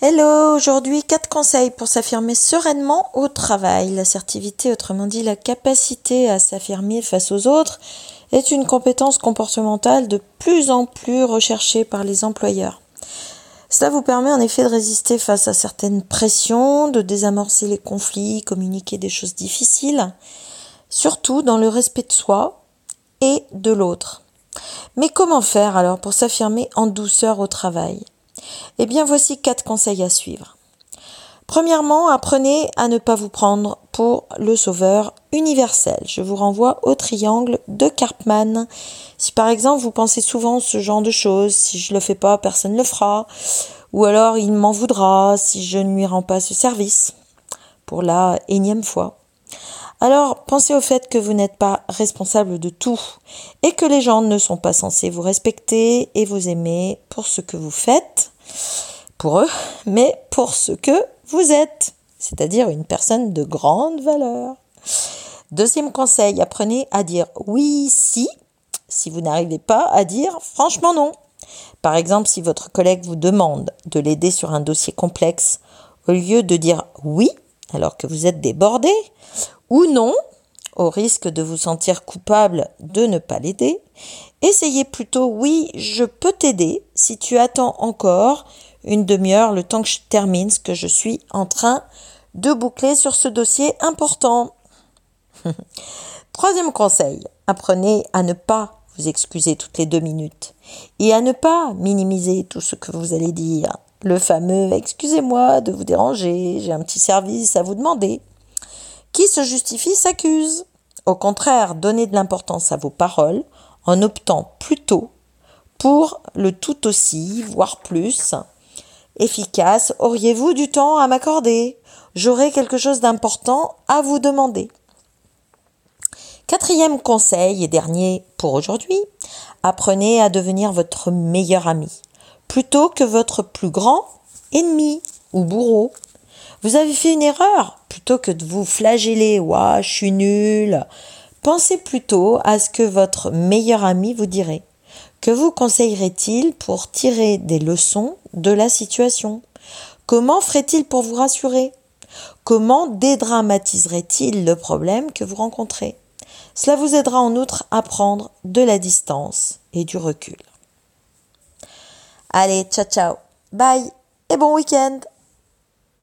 Hello, aujourd'hui quatre conseils pour s'affirmer sereinement au travail. L'assertivité, autrement dit la capacité à s'affirmer face aux autres, est une compétence comportementale de plus en plus recherchée par les employeurs. Cela vous permet en effet de résister face à certaines pressions, de désamorcer les conflits, communiquer des choses difficiles, surtout dans le respect de soi et de l'autre. Mais comment faire alors pour s'affirmer en douceur au travail? Eh bien, voici quatre conseils à suivre. Premièrement, apprenez à ne pas vous prendre pour le sauveur universel. Je vous renvoie au triangle de Karpman. Si par exemple vous pensez souvent ce genre de choses, si je le fais pas, personne ne le fera, ou alors il m'en voudra si je ne lui rends pas ce service, pour la énième fois. Alors pensez au fait que vous n'êtes pas responsable de tout et que les gens ne sont pas censés vous respecter et vous aimer pour ce que vous faites pour eux, mais pour ce que vous êtes, c'est-à-dire une personne de grande valeur. Deuxième conseil, apprenez à dire oui si, si vous n'arrivez pas à dire franchement non. Par exemple, si votre collègue vous demande de l'aider sur un dossier complexe, au lieu de dire oui, alors que vous êtes débordé, ou non, au risque de vous sentir coupable de ne pas l'aider, essayez plutôt oui, je peux t'aider si tu attends encore une demi-heure le temps que je termine ce que je suis en train de boucler sur ce dossier important. Troisième conseil, apprenez à ne pas vous excuser toutes les deux minutes et à ne pas minimiser tout ce que vous allez dire. Le fameux excusez-moi de vous déranger, j'ai un petit service à vous demander. Qui se justifie s'accuse. Au contraire, donnez de l'importance à vos paroles en optant plutôt pour le tout aussi, voire plus, efficace. Auriez-vous du temps à m'accorder? J'aurai quelque chose d'important à vous demander. Quatrième conseil et dernier pour aujourd'hui, apprenez à devenir votre meilleur ami, plutôt que votre plus grand ennemi ou bourreau. Vous avez fait une erreur, plutôt que de vous flageller, ouah, je suis nul. Pensez plutôt à ce que votre meilleur ami vous dirait. Que vous conseillerait-il pour tirer des leçons de la situation? Comment ferait-il pour vous rassurer? Comment dédramatiserait-il le problème que vous rencontrez? Cela vous aidera en outre à prendre de la distance et du recul. Allez, ciao ciao, bye et bon week-end